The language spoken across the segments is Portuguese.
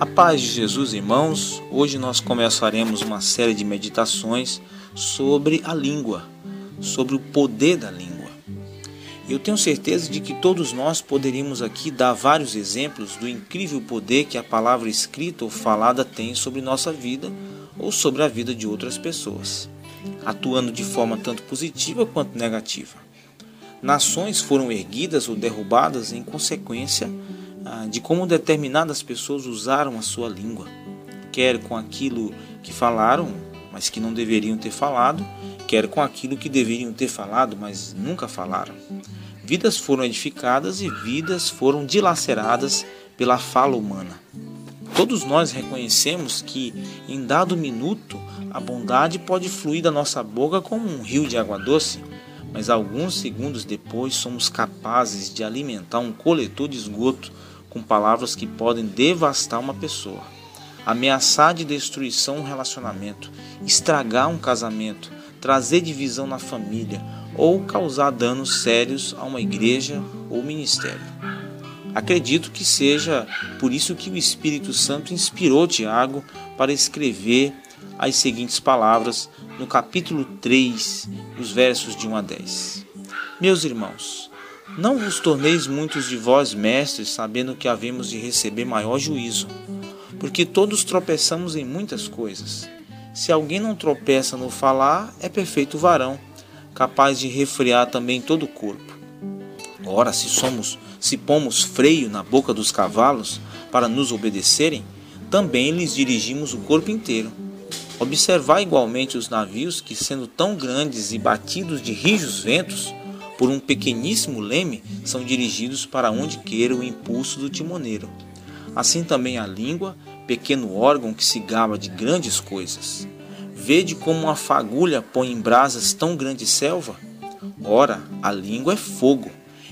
A paz de Jesus, irmãos, hoje nós começaremos uma série de meditações sobre a língua, sobre o poder da língua. Eu tenho certeza de que todos nós poderíamos aqui dar vários exemplos do incrível poder que a palavra escrita ou falada tem sobre nossa vida ou sobre a vida de outras pessoas, atuando de forma tanto positiva quanto negativa. Nações foram erguidas ou derrubadas em consequência de como determinadas pessoas usaram a sua língua, quer com aquilo que falaram, mas que não deveriam ter falado, quer com aquilo que deveriam ter falado, mas nunca falaram. Vidas foram edificadas e vidas foram dilaceradas pela fala humana. Todos nós reconhecemos que, em dado minuto, a bondade pode fluir da nossa boca como um rio de água doce, mas alguns segundos depois somos capazes de alimentar um coletor de esgoto com palavras que podem devastar uma pessoa, ameaçar de destruição um relacionamento, estragar um casamento, trazer divisão na família ou causar danos sérios a uma igreja ou ministério. Acredito que seja por isso que o Espírito Santo inspirou Tiago para escrever as seguintes palavras no capítulo 3, os versos de 1 a 10. Meus irmãos, não vos torneis muitos de vós mestres, sabendo que havemos de receber maior juízo, porque todos tropeçamos em muitas coisas. Se alguém não tropeça no falar, é perfeito varão, capaz de refrear também todo o corpo. Ora, se somos, se pomos freio na boca dos cavalos para nos obedecerem, também lhes dirigimos o corpo inteiro. Observar igualmente os navios que, sendo tão grandes e batidos de rijos ventos, por um pequeníssimo leme, são dirigidos para onde queira o impulso do timoneiro. Assim também a língua, pequeno órgão que se gaba de grandes coisas. Vede como uma fagulha põe em brasas tão grande selva? Ora, a língua é fogo,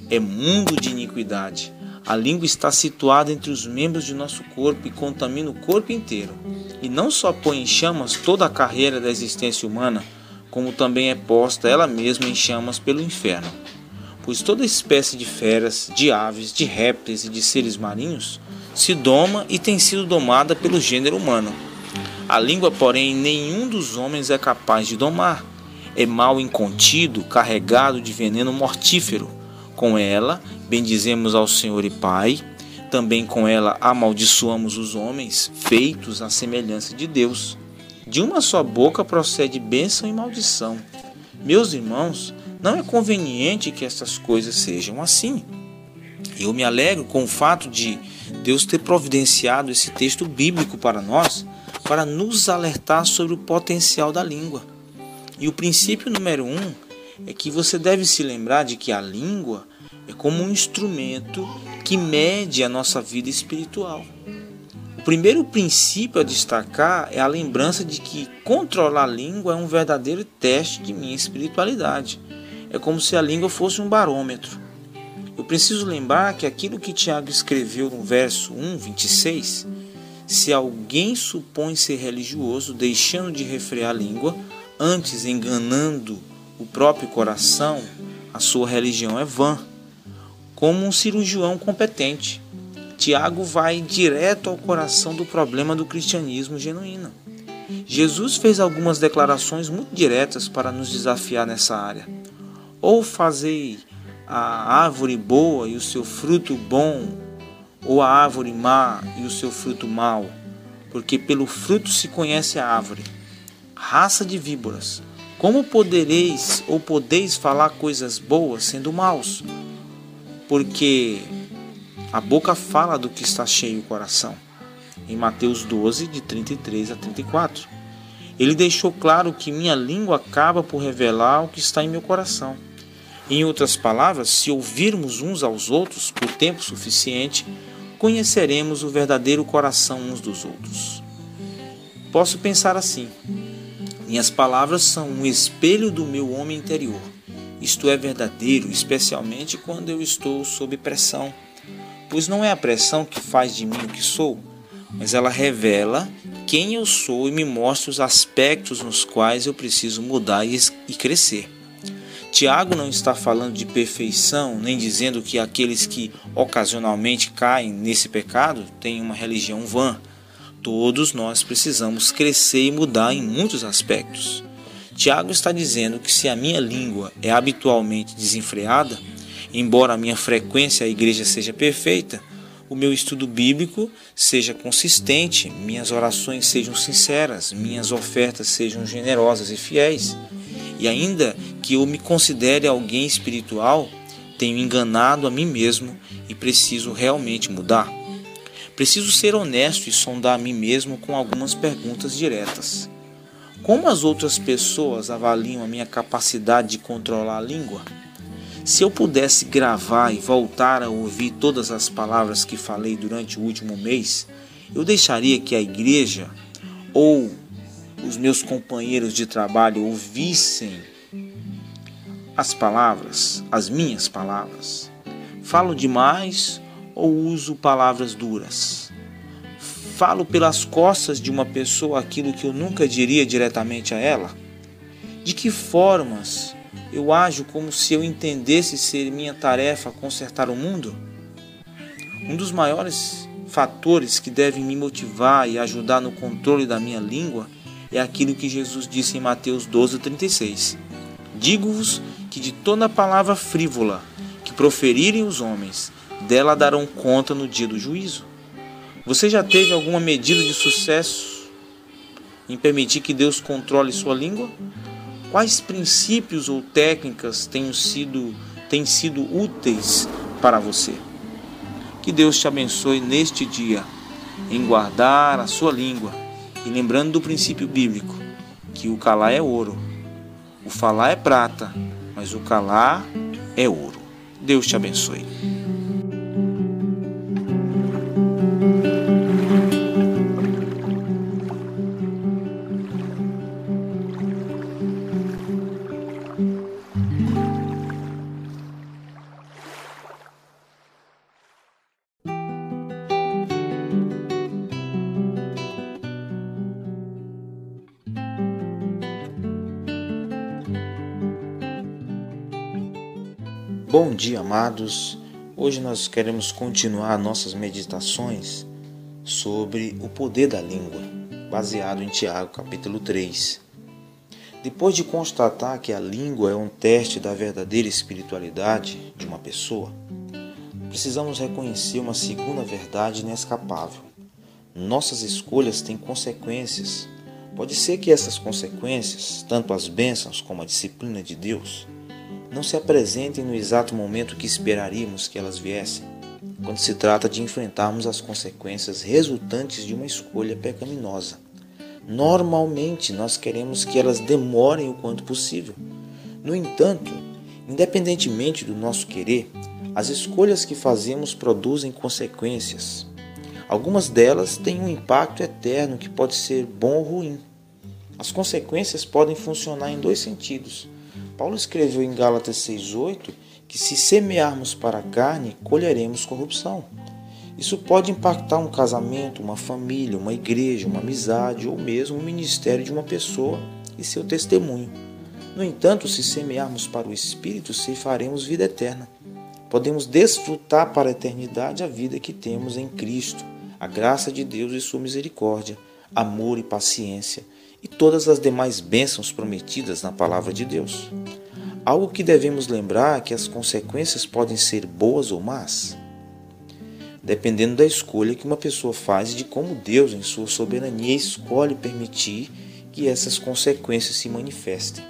é mundo de iniquidade. A língua está situada entre os membros de nosso corpo e contamina o corpo inteiro. E não só põe em chamas toda a carreira da existência humana, como também é posta ela mesma em chamas pelo inferno. Pois toda espécie de feras, de aves, de répteis e de seres marinhos se doma e tem sido domada pelo gênero humano. A língua, porém, nenhum dos homens é capaz de domar. É mal incontido, carregado de veneno mortífero. Com ela, bendizemos ao Senhor e Pai, também com ela amaldiçoamos os homens, feitos à semelhança de Deus. De uma só boca procede bênção e maldição. Meus irmãos, não é conveniente que essas coisas sejam assim. Eu me alegro com o fato de Deus ter providenciado esse texto bíblico para nós, para nos alertar sobre o potencial da língua. E o princípio número um é que você deve se lembrar de que a língua é como um instrumento que mede a nossa vida espiritual primeiro princípio a destacar é a lembrança de que controlar a língua é um verdadeiro teste de minha espiritualidade. É como se a língua fosse um barômetro. Eu preciso lembrar que aquilo que Tiago escreveu no verso 1, 26, se alguém supõe ser religioso, deixando de refrear a língua, antes enganando o próprio coração, a sua religião é vã, como um cirurgião competente. Tiago vai direto ao coração do problema do cristianismo genuíno. Jesus fez algumas declarações muito diretas para nos desafiar nessa área. Ou fazei a árvore boa e o seu fruto bom, ou a árvore má e o seu fruto mau, porque pelo fruto se conhece a árvore. Raça de víboras, como podereis ou podeis falar coisas boas sendo maus? Porque a boca fala do que está cheio o coração. Em Mateus 12, de 33 a 34. Ele deixou claro que minha língua acaba por revelar o que está em meu coração. Em outras palavras, se ouvirmos uns aos outros por tempo suficiente, conheceremos o verdadeiro coração uns dos outros. Posso pensar assim: minhas palavras são um espelho do meu homem interior. Isto é verdadeiro, especialmente quando eu estou sob pressão pois não é a pressão que faz de mim o que sou, mas ela revela quem eu sou e me mostra os aspectos nos quais eu preciso mudar e crescer. Tiago não está falando de perfeição, nem dizendo que aqueles que ocasionalmente caem nesse pecado têm uma religião vã, Todos nós precisamos crescer e mudar em muitos aspectos. Tiago está dizendo que se a minha língua é habitualmente desenfreada, embora a minha frequência à igreja seja perfeita, o meu estudo bíblico seja consistente, minhas orações sejam sinceras, minhas ofertas sejam generosas e fiéis. E ainda que eu me considere alguém espiritual, tenho enganado a mim mesmo e preciso realmente mudar. Preciso ser honesto e sondar a mim mesmo com algumas perguntas diretas. Como as outras pessoas avaliam a minha capacidade de controlar a língua? Se eu pudesse gravar e voltar a ouvir todas as palavras que falei durante o último mês, eu deixaria que a igreja ou os meus companheiros de trabalho ouvissem as palavras, as minhas palavras. Falo demais ou uso palavras duras? Falo pelas costas de uma pessoa aquilo que eu nunca diria diretamente a ela? De que formas eu ajo como se eu entendesse ser minha tarefa consertar o mundo? Um dos maiores fatores que devem me motivar e ajudar no controle da minha língua é aquilo que Jesus disse em Mateus 12:36. Digo-vos que de toda palavra frívola que proferirem os homens, dela darão conta no dia do juízo. Você já teve alguma medida de sucesso em permitir que Deus controle sua língua? Quais princípios ou técnicas têm sido, têm sido úteis para você? Que Deus te abençoe neste dia em guardar a sua língua e lembrando do princípio bíblico que o calar é ouro, o falar é prata, mas o calar é ouro. Deus te abençoe. Bom dia, amados. Hoje nós queremos continuar nossas meditações sobre o poder da língua, baseado em Tiago, capítulo 3. Depois de constatar que a língua é um teste da verdadeira espiritualidade de uma pessoa, precisamos reconhecer uma segunda verdade inescapável. Nossas escolhas têm consequências. Pode ser que essas consequências, tanto as bênçãos como a disciplina de Deus, não se apresentem no exato momento que esperaríamos que elas viessem, quando se trata de enfrentarmos as consequências resultantes de uma escolha pecaminosa. Normalmente nós queremos que elas demorem o quanto possível. No entanto, independentemente do nosso querer, as escolhas que fazemos produzem consequências. Algumas delas têm um impacto eterno que pode ser bom ou ruim. As consequências podem funcionar em dois sentidos Paulo escreveu em Gálatas 6,8 que se semearmos para a carne, colheremos corrupção. Isso pode impactar um casamento, uma família, uma igreja, uma amizade ou mesmo o ministério de uma pessoa e seu testemunho. No entanto, se semearmos para o Espírito, ceifaremos vida eterna. Podemos desfrutar para a eternidade a vida que temos em Cristo, a graça de Deus e sua misericórdia, amor e paciência e todas as demais bênçãos prometidas na palavra de Deus. Algo que devemos lembrar é que as consequências podem ser boas ou más, dependendo da escolha que uma pessoa faz e de como Deus, em sua soberania, escolhe permitir que essas consequências se manifestem.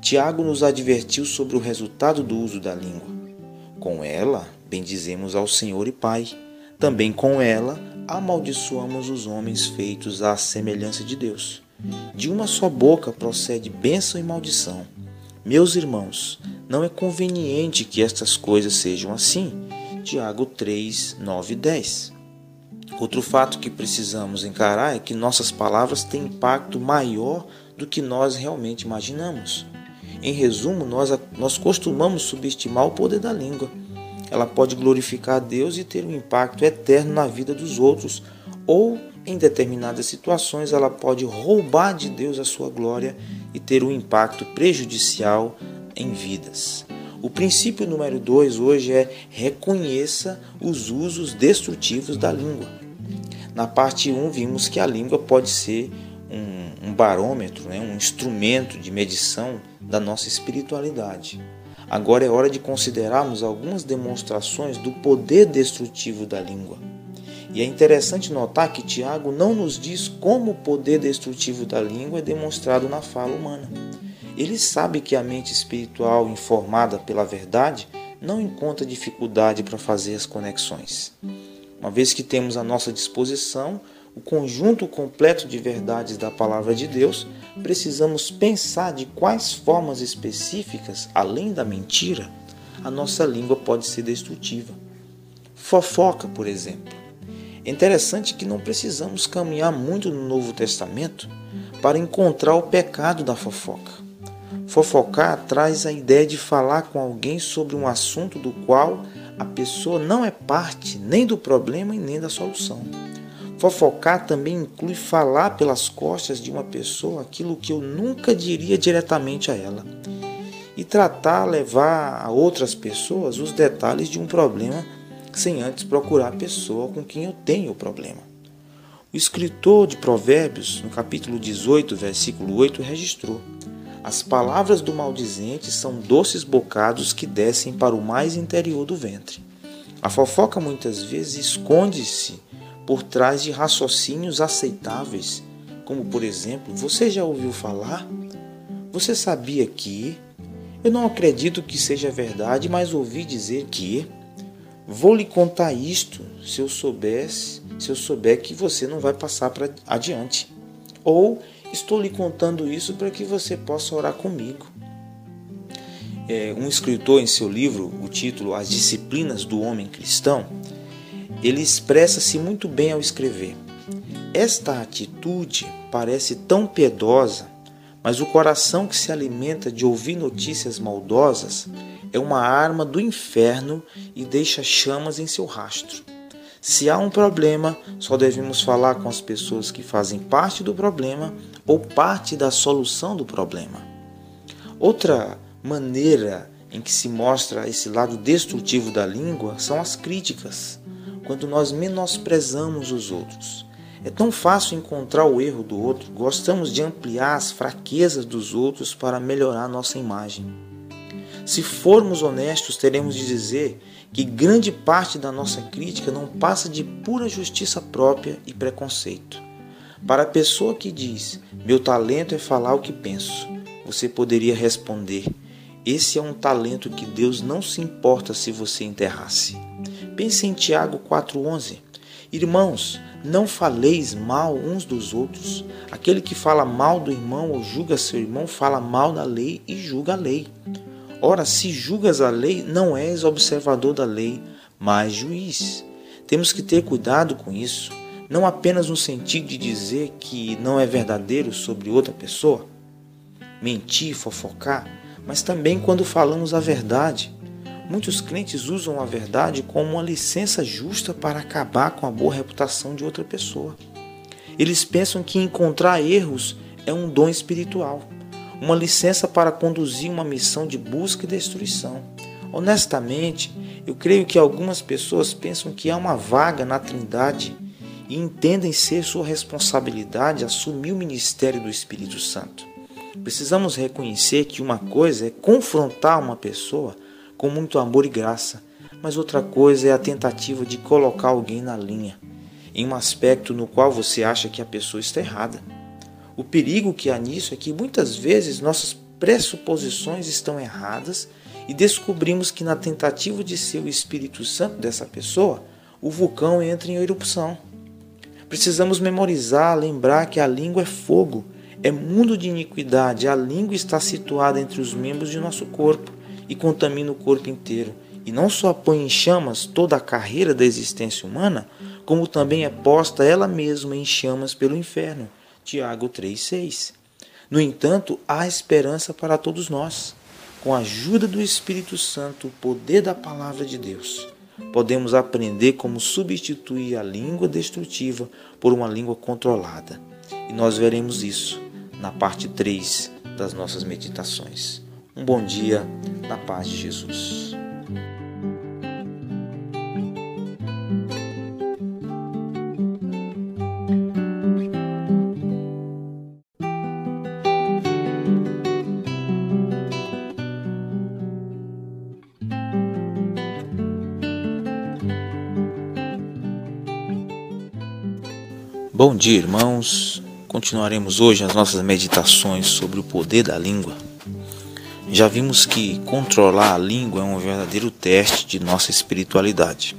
Tiago nos advertiu sobre o resultado do uso da língua. Com ela, bendizemos ao Senhor e Pai. Também com ela, amaldiçoamos os homens feitos à semelhança de Deus. De uma só boca procede bênção e maldição. Meus irmãos, não é conveniente que estas coisas sejam assim. Tiago 3, 9 e 10. Outro fato que precisamos encarar é que nossas palavras têm impacto maior do que nós realmente imaginamos. Em resumo, nós, nós costumamos subestimar o poder da língua. Ela pode glorificar a Deus e ter um impacto eterno na vida dos outros, ou em determinadas situações, ela pode roubar de Deus a sua glória e ter um impacto prejudicial em vidas. O princípio número dois hoje é reconheça os usos destrutivos da língua. Na parte 1, vimos que a língua pode ser um, um barômetro, né? um instrumento de medição da nossa espiritualidade. Agora é hora de considerarmos algumas demonstrações do poder destrutivo da língua. E é interessante notar que Tiago não nos diz como o poder destrutivo da língua é demonstrado na fala humana. Ele sabe que a mente espiritual informada pela verdade não encontra dificuldade para fazer as conexões. Uma vez que temos à nossa disposição o conjunto completo de verdades da palavra de Deus, precisamos pensar de quais formas específicas, além da mentira, a nossa língua pode ser destrutiva. Fofoca, por exemplo. É interessante que não precisamos caminhar muito no Novo Testamento para encontrar o pecado da fofoca. Fofocar traz a ideia de falar com alguém sobre um assunto do qual a pessoa não é parte nem do problema e nem da solução. Fofocar também inclui falar pelas costas de uma pessoa aquilo que eu nunca diria diretamente a ela. E tratar, levar a outras pessoas os detalhes de um problema sem antes procurar a pessoa com quem eu tenho o problema. O escritor de Provérbios, no capítulo 18, versículo 8, registrou: As palavras do maldizente são doces bocados que descem para o mais interior do ventre. A fofoca muitas vezes esconde-se por trás de raciocínios aceitáveis, como por exemplo, você já ouviu falar? Você sabia que? Eu não acredito que seja verdade, mas ouvi dizer que. Vou lhe contar isto se eu soubesse, se eu souber que você não vai passar para adiante. Ou estou lhe contando isso para que você possa orar comigo. É, um escritor em seu livro, o título As Disciplinas do Homem Cristão, ele expressa-se muito bem ao escrever. Esta atitude parece tão piedosa, mas o coração que se alimenta de ouvir notícias maldosas é uma arma do inferno e deixa chamas em seu rastro. Se há um problema, só devemos falar com as pessoas que fazem parte do problema ou parte da solução do problema. Outra maneira em que se mostra esse lado destrutivo da língua são as críticas quando nós menosprezamos os outros. É tão fácil encontrar o erro do outro, gostamos de ampliar as fraquezas dos outros para melhorar nossa imagem. Se formos honestos, teremos de dizer que grande parte da nossa crítica não passa de pura justiça própria e preconceito. Para a pessoa que diz, meu talento é falar o que penso, você poderia responder, esse é um talento que Deus não se importa se você enterrasse. Pense em Tiago 4,11. Irmãos, não faleis mal uns dos outros. Aquele que fala mal do irmão ou julga seu irmão, fala mal da lei e julga a lei. Ora, se julgas a lei, não és observador da lei, mas juiz. Temos que ter cuidado com isso, não apenas no sentido de dizer que não é verdadeiro sobre outra pessoa, mentir, fofocar, mas também quando falamos a verdade. Muitos crentes usam a verdade como uma licença justa para acabar com a boa reputação de outra pessoa. Eles pensam que encontrar erros é um dom espiritual, uma licença para conduzir uma missão de busca e destruição. Honestamente, eu creio que algumas pessoas pensam que há uma vaga na Trindade e entendem ser sua responsabilidade assumir o ministério do Espírito Santo. Precisamos reconhecer que uma coisa é confrontar uma pessoa com muito amor e graça, mas outra coisa é a tentativa de colocar alguém na linha, em um aspecto no qual você acha que a pessoa está errada. O perigo que há nisso é que muitas vezes nossas pressuposições estão erradas e descobrimos que na tentativa de ser o Espírito Santo dessa pessoa, o vulcão entra em erupção. Precisamos memorizar, lembrar que a língua é fogo, é mundo de iniquidade, a língua está situada entre os membros de nosso corpo e contamina o corpo inteiro, e não só põe em chamas toda a carreira da existência humana, como também é posta ela mesma em chamas pelo inferno. Tiago 3,6. No entanto, há esperança para todos nós. Com a ajuda do Espírito Santo, o poder da palavra de Deus, podemos aprender como substituir a língua destrutiva por uma língua controlada. E nós veremos isso na parte 3 das nossas meditações. Um bom dia na paz de Jesus. Bom dia, irmãos. Continuaremos hoje as nossas meditações sobre o poder da língua. Já vimos que controlar a língua é um verdadeiro teste de nossa espiritualidade.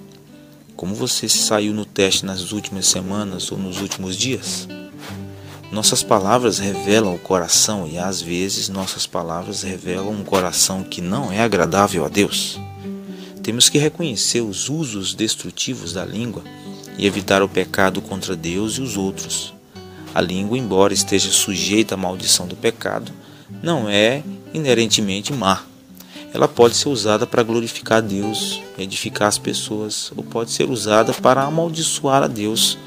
Como você se saiu no teste nas últimas semanas ou nos últimos dias? Nossas palavras revelam o coração e às vezes nossas palavras revelam um coração que não é agradável a Deus. Temos que reconhecer os usos destrutivos da língua e evitar o pecado contra Deus e os outros. A língua, embora esteja sujeita à maldição do pecado, não é inerentemente má. Ela pode ser usada para glorificar Deus, edificar as pessoas, ou pode ser usada para amaldiçoar a Deus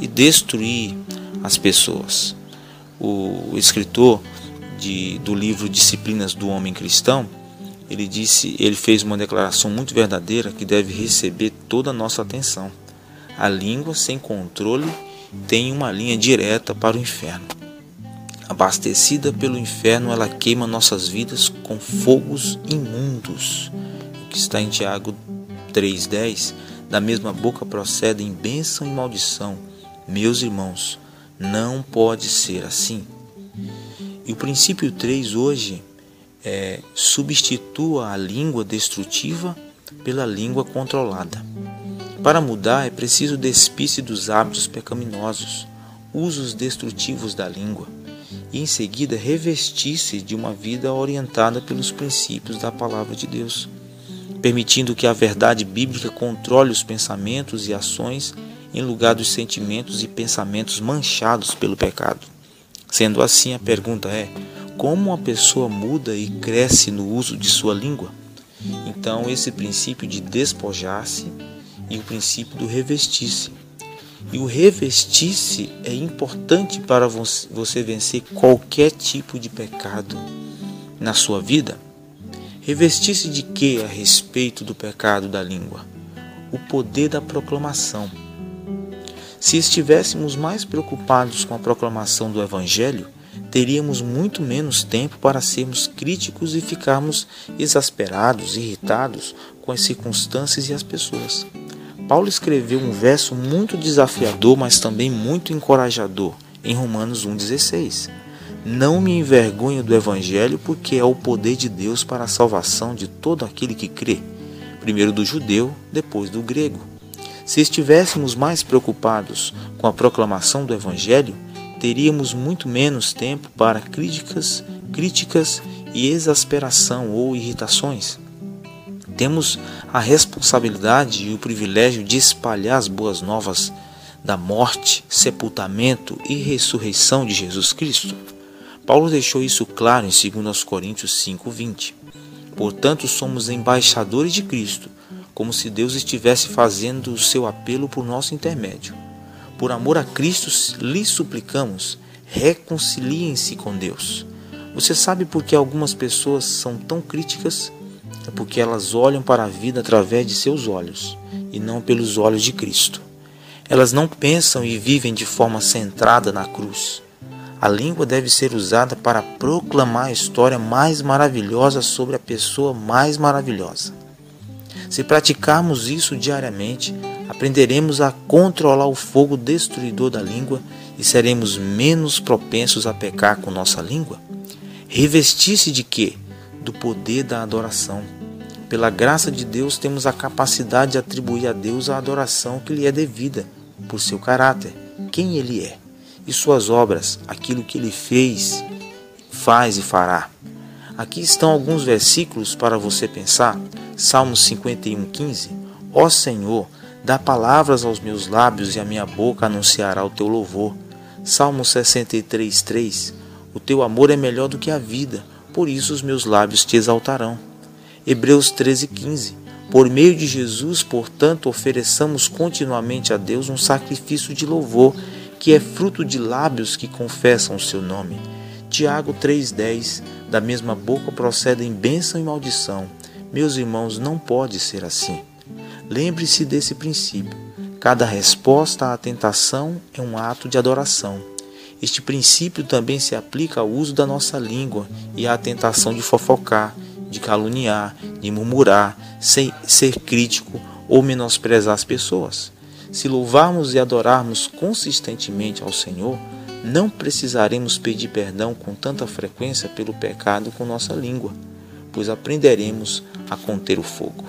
e destruir as pessoas. O escritor de, do livro Disciplinas do Homem Cristão, ele disse, ele fez uma declaração muito verdadeira que deve receber toda a nossa atenção. A língua sem controle tem uma linha direta para o inferno. Abastecida pelo inferno, ela queima nossas vidas com fogos imundos. O que está em Tiago 3,10: Da mesma boca procedem bênção e maldição. Meus irmãos, não pode ser assim. E o princípio 3 hoje é substitua a língua destrutiva pela língua controlada. Para mudar é preciso despir-se dos hábitos pecaminosos, usos destrutivos da língua, e em seguida revestir-se de uma vida orientada pelos princípios da palavra de Deus, permitindo que a verdade bíblica controle os pensamentos e ações em lugar dos sentimentos e pensamentos manchados pelo pecado. Sendo assim, a pergunta é: como uma pessoa muda e cresce no uso de sua língua? Então, esse princípio de despojar-se e o princípio do revestir-se. E o revestir-se é importante para você vencer qualquer tipo de pecado na sua vida. Revestir-se de que a respeito do pecado da língua? O poder da proclamação. Se estivéssemos mais preocupados com a proclamação do Evangelho, teríamos muito menos tempo para sermos críticos e ficarmos exasperados, irritados com as circunstâncias e as pessoas. Paulo escreveu um verso muito desafiador, mas também muito encorajador, em Romanos 1,16. Não me envergonho do Evangelho, porque é o poder de Deus para a salvação de todo aquele que crê, primeiro do judeu, depois do grego. Se estivéssemos mais preocupados com a proclamação do Evangelho, teríamos muito menos tempo para críticas, críticas e exasperação ou irritações. Temos a responsabilidade e o privilégio de espalhar as boas novas da morte, sepultamento e ressurreição de Jesus Cristo. Paulo deixou isso claro em 2 Coríntios 5:20. Portanto, somos embaixadores de Cristo, como se Deus estivesse fazendo o seu apelo por nosso intermédio. Por amor a Cristo, lhes suplicamos, reconciliem-se com Deus. Você sabe por que algumas pessoas são tão críticas é porque elas olham para a vida através de seus olhos e não pelos olhos de Cristo. Elas não pensam e vivem de forma centrada na cruz. A língua deve ser usada para proclamar a história mais maravilhosa sobre a pessoa mais maravilhosa. Se praticarmos isso diariamente, aprenderemos a controlar o fogo destruidor da língua e seremos menos propensos a pecar com nossa língua. Revestir-se de quê? Do poder da adoração pela graça de Deus, temos a capacidade de atribuir a Deus a adoração que lhe é devida, por seu caráter, quem ele é, e suas obras, aquilo que ele fez, faz e fará. Aqui estão alguns versículos para você pensar. Salmos 51:15. Ó Senhor, dá palavras aos meus lábios e a minha boca anunciará o teu louvor. Salmo 63:3. O teu amor é melhor do que a vida, por isso os meus lábios te exaltarão. Hebreus 13:15. Por meio de Jesus, portanto, ofereçamos continuamente a Deus um sacrifício de louvor, que é fruto de lábios que confessam o seu nome. Tiago 3:10. Da mesma boca procedem bênção e maldição. Meus irmãos, não pode ser assim. Lembre-se desse princípio. Cada resposta à tentação é um ato de adoração. Este princípio também se aplica ao uso da nossa língua e à tentação de fofocar, de caluniar, de murmurar, sem ser crítico ou menosprezar as pessoas. Se louvarmos e adorarmos consistentemente ao Senhor, não precisaremos pedir perdão com tanta frequência pelo pecado com nossa língua, pois aprenderemos a conter o fogo.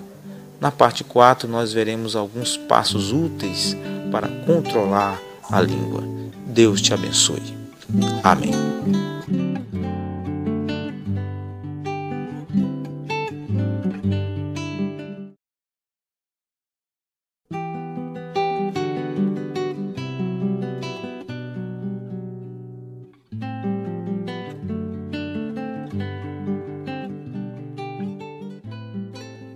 Na parte 4, nós veremos alguns passos úteis para controlar a língua. Deus te abençoe. Amém.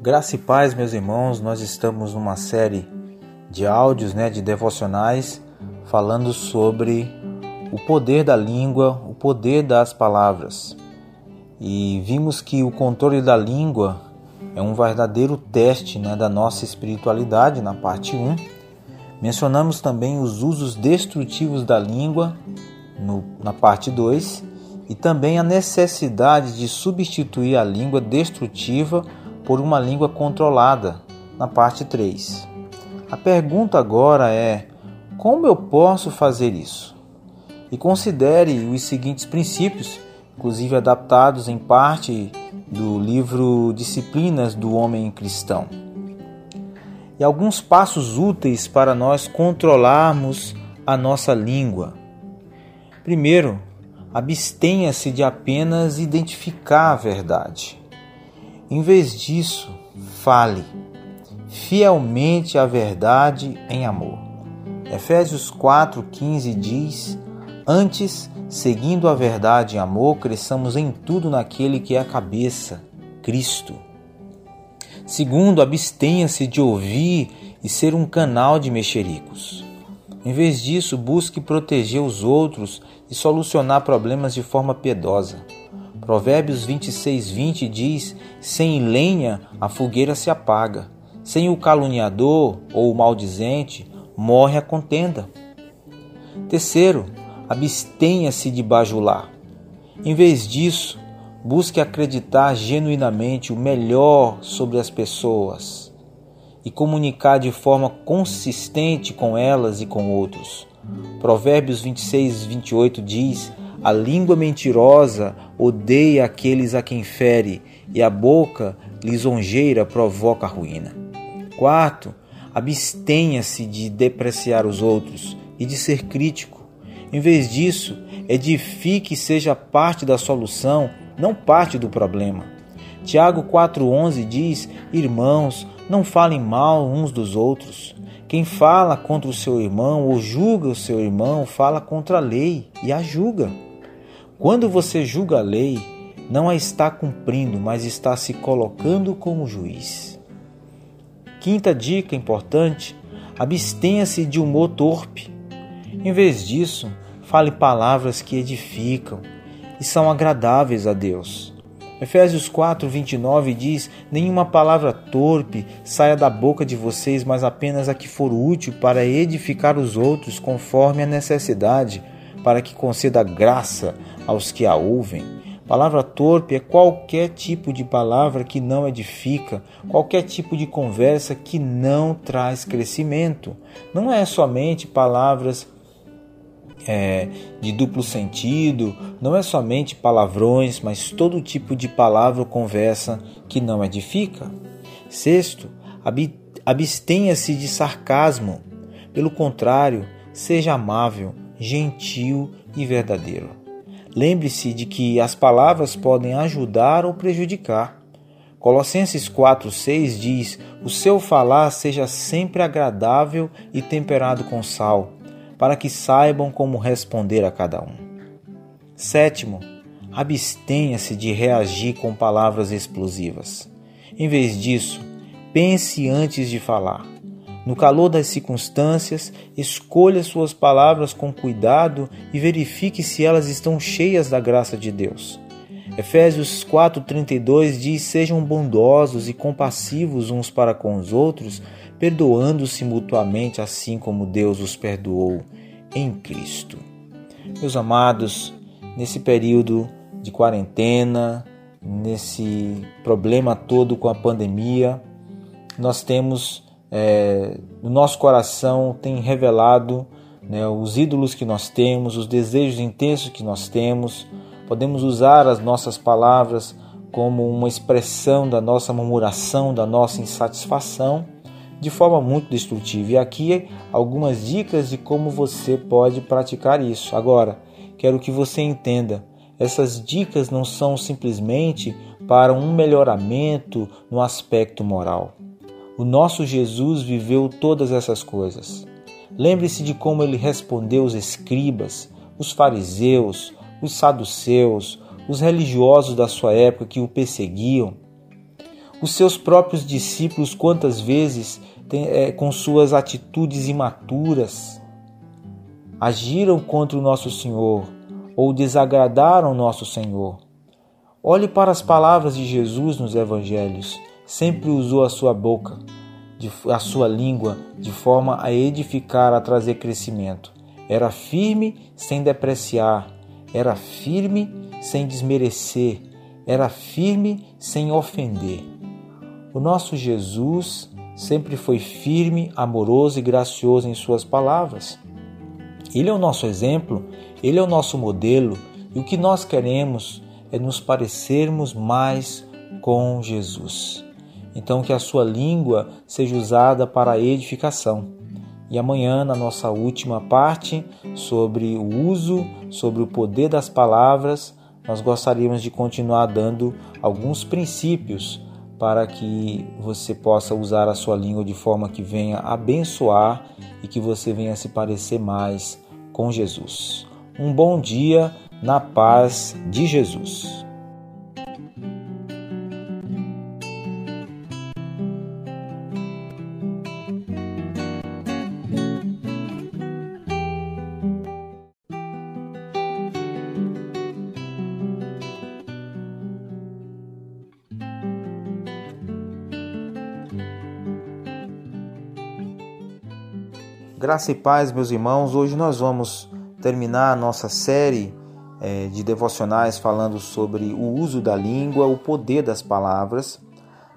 Graça e paz, meus irmãos, nós estamos numa série de áudios, né, de devocionais, falando sobre o poder da língua, o poder das palavras. E vimos que o controle da língua é um verdadeiro teste né, da nossa espiritualidade, na parte 1. Mencionamos também os usos destrutivos da língua, no, na parte 2, e também a necessidade de substituir a língua destrutiva por uma língua controlada, na parte 3. A pergunta agora é: como eu posso fazer isso? E considere os seguintes princípios, inclusive adaptados em parte do livro Disciplinas do Homem Cristão. E alguns passos úteis para nós controlarmos a nossa língua. Primeiro, abstenha-se de apenas identificar a verdade. Em vez disso, fale fielmente a verdade em amor. Efésios 4,15 diz: Antes, seguindo a verdade em amor, cresçamos em tudo naquele que é a cabeça, Cristo. Segundo, abstenha-se de ouvir e ser um canal de mexericos. Em vez disso, busque proteger os outros e solucionar problemas de forma piedosa. Provérbios 26, 20 diz: Sem lenha a fogueira se apaga, sem o caluniador ou o maldizente morre a contenda. Terceiro, abstenha-se de bajular. Em vez disso, busque acreditar genuinamente o melhor sobre as pessoas e comunicar de forma consistente com elas e com outros. Provérbios 26, 28 diz: a língua mentirosa odeia aqueles a quem fere, e a boca lisonjeira provoca ruína. Quarto, abstenha-se de depreciar os outros e de ser crítico. Em vez disso, edifique e seja parte da solução, não parte do problema. Tiago 4,11 diz: Irmãos, não falem mal uns dos outros. Quem fala contra o seu irmão ou julga o seu irmão, fala contra a lei e a julga. Quando você julga a lei, não a está cumprindo, mas está se colocando como juiz. Quinta dica importante: abstenha-se de humor torpe. Em vez disso, fale palavras que edificam e são agradáveis a Deus. Efésios 4, 29 diz: Nenhuma palavra torpe saia da boca de vocês, mas apenas a que for útil para edificar os outros conforme a necessidade, para que conceda graça aos que a ouvem. Palavra torpe é qualquer tipo de palavra que não edifica, qualquer tipo de conversa que não traz crescimento. Não é somente palavras é, de duplo sentido, não é somente palavrões, mas todo tipo de palavra ou conversa que não edifica. Sexto, abstenha-se de sarcasmo. Pelo contrário, seja amável, gentil e verdadeiro. Lembre-se de que as palavras podem ajudar ou prejudicar. Colossenses 4,6 diz: O seu falar seja sempre agradável e temperado com sal, para que saibam como responder a cada um. Sétimo, abstenha-se de reagir com palavras explosivas. Em vez disso, pense antes de falar. No calor das circunstâncias, escolha suas palavras com cuidado e verifique se elas estão cheias da graça de Deus. Efésios 4:32 diz: "Sejam bondosos e compassivos uns para com os outros, perdoando-se mutuamente, assim como Deus os perdoou em Cristo." Meus amados, nesse período de quarentena, nesse problema todo com a pandemia, nós temos é, no nosso coração tem revelado né, os ídolos que nós temos, os desejos intensos que nós temos. Podemos usar as nossas palavras como uma expressão da nossa murmuração, da nossa insatisfação, de forma muito destrutiva. E aqui algumas dicas de como você pode praticar isso. Agora, quero que você entenda: essas dicas não são simplesmente para um melhoramento no aspecto moral. O nosso Jesus viveu todas essas coisas. Lembre-se de como ele respondeu os escribas, os fariseus, os saduceus, os religiosos da sua época que o perseguiam. Os seus próprios discípulos, quantas vezes, é, com suas atitudes imaturas, agiram contra o nosso Senhor ou desagradaram nosso Senhor. Olhe para as palavras de Jesus nos evangelhos. Sempre usou a sua boca, a sua língua, de forma a edificar, a trazer crescimento. Era firme sem depreciar, era firme sem desmerecer, era firme sem ofender. O nosso Jesus sempre foi firme, amoroso e gracioso em suas palavras. Ele é o nosso exemplo, ele é o nosso modelo e o que nós queremos é nos parecermos mais com Jesus. Então, que a sua língua seja usada para a edificação. E amanhã, na nossa última parte, sobre o uso, sobre o poder das palavras, nós gostaríamos de continuar dando alguns princípios para que você possa usar a sua língua de forma que venha abençoar e que você venha se parecer mais com Jesus. Um bom dia na paz de Jesus. Graça e paz, meus irmãos. Hoje nós vamos terminar a nossa série é, de devocionais falando sobre o uso da língua, o poder das palavras.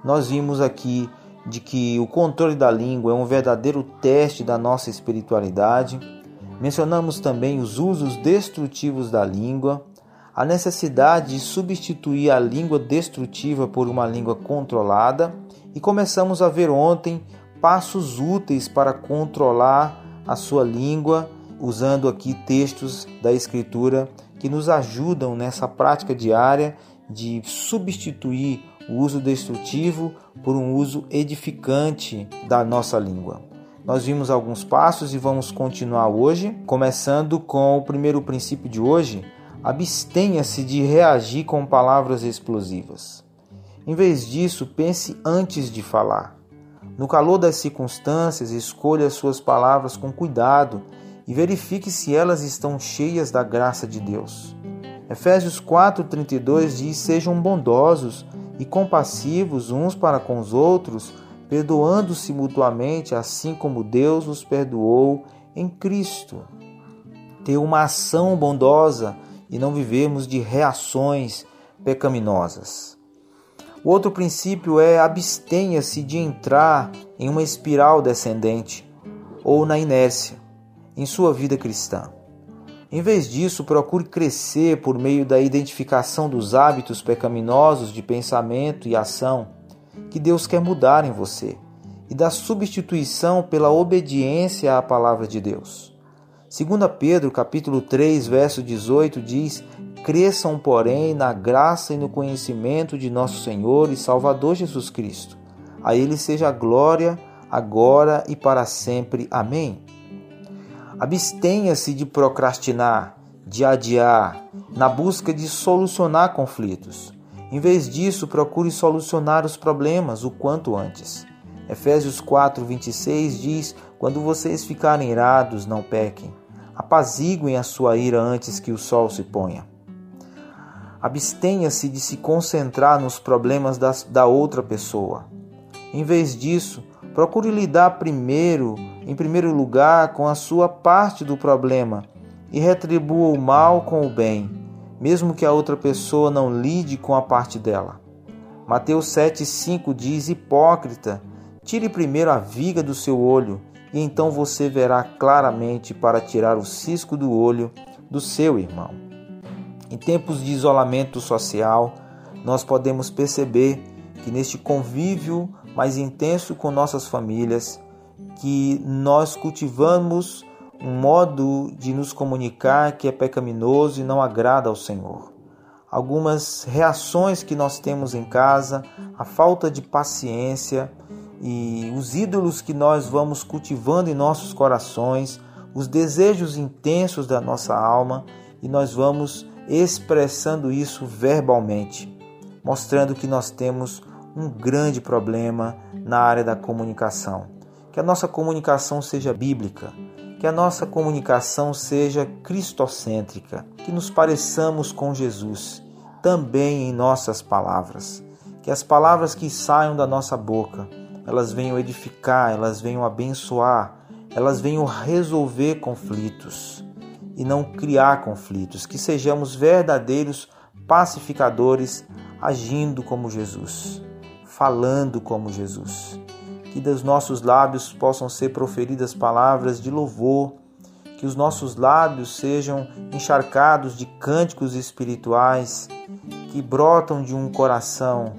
Nós vimos aqui de que o controle da língua é um verdadeiro teste da nossa espiritualidade. Mencionamos também os usos destrutivos da língua, a necessidade de substituir a língua destrutiva por uma língua controlada e começamos a ver ontem passos úteis para controlar a sua língua, usando aqui textos da Escritura que nos ajudam nessa prática diária de substituir o uso destrutivo por um uso edificante da nossa língua. Nós vimos alguns passos e vamos continuar hoje, começando com o primeiro princípio de hoje: abstenha-se de reagir com palavras explosivas. Em vez disso, pense antes de falar. No calor das circunstâncias, escolha as suas palavras com cuidado e verifique se elas estão cheias da graça de Deus. Efésios 4:32 diz: "Sejam bondosos e compassivos uns para com os outros, perdoando-se mutuamente, assim como Deus os perdoou em Cristo." Ter uma ação bondosa e não vivemos de reações pecaminosas. O outro princípio é abstenha-se de entrar em uma espiral descendente ou na inércia em sua vida cristã. Em vez disso, procure crescer por meio da identificação dos hábitos pecaminosos de pensamento e ação que Deus quer mudar em você e da substituição pela obediência à palavra de Deus. 2 Pedro, capítulo 3, verso 18 diz: Cresçam, porém, na graça e no conhecimento de nosso Senhor e Salvador Jesus Cristo. A Ele seja a glória, agora e para sempre. Amém. Abstenha-se de procrastinar, de adiar, na busca de solucionar conflitos. Em vez disso, procure solucionar os problemas o quanto antes. Efésios 4, 26 diz: Quando vocês ficarem irados, não pequem. Apaziguem a sua ira antes que o sol se ponha. Abstenha-se de se concentrar nos problemas das, da outra pessoa. Em vez disso, procure lidar primeiro, em primeiro lugar, com a sua parte do problema e retribua o mal com o bem, mesmo que a outra pessoa não lide com a parte dela. Mateus 7,5 diz: Hipócrita, Tire primeiro a viga do seu olho, e então você verá claramente para tirar o cisco do olho do seu irmão. Em tempos de isolamento social, nós podemos perceber que neste convívio mais intenso com nossas famílias, que nós cultivamos um modo de nos comunicar que é pecaminoso e não agrada ao Senhor. Algumas reações que nós temos em casa, a falta de paciência e os ídolos que nós vamos cultivando em nossos corações, os desejos intensos da nossa alma e nós vamos expressando isso verbalmente, mostrando que nós temos um grande problema na área da comunicação. Que a nossa comunicação seja bíblica, que a nossa comunicação seja cristocêntrica, que nos pareçamos com Jesus também em nossas palavras. Que as palavras que saiam da nossa boca, elas venham edificar, elas venham abençoar, elas venham resolver conflitos e não criar conflitos, que sejamos verdadeiros pacificadores agindo como Jesus falando como Jesus. Que dos nossos lábios possam ser proferidas palavras de louvor, que os nossos lábios sejam encharcados de cânticos espirituais que brotam de um coração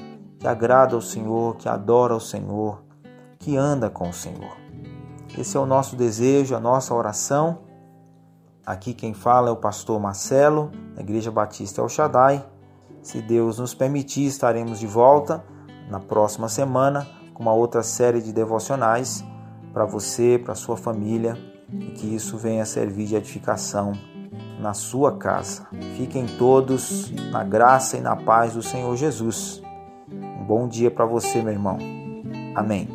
que agrada ao Senhor, que adora ao Senhor, que anda com o Senhor. Esse é o nosso desejo, a nossa oração. Aqui quem fala é o pastor Marcelo, da Igreja Batista El Shaddai. Se Deus nos permitir, estaremos de volta na próxima semana com uma outra série de devocionais para você, para sua família e que isso venha servir de edificação na sua casa. Fiquem todos na graça e na paz do Senhor Jesus. Bom dia para você, meu irmão. Amém.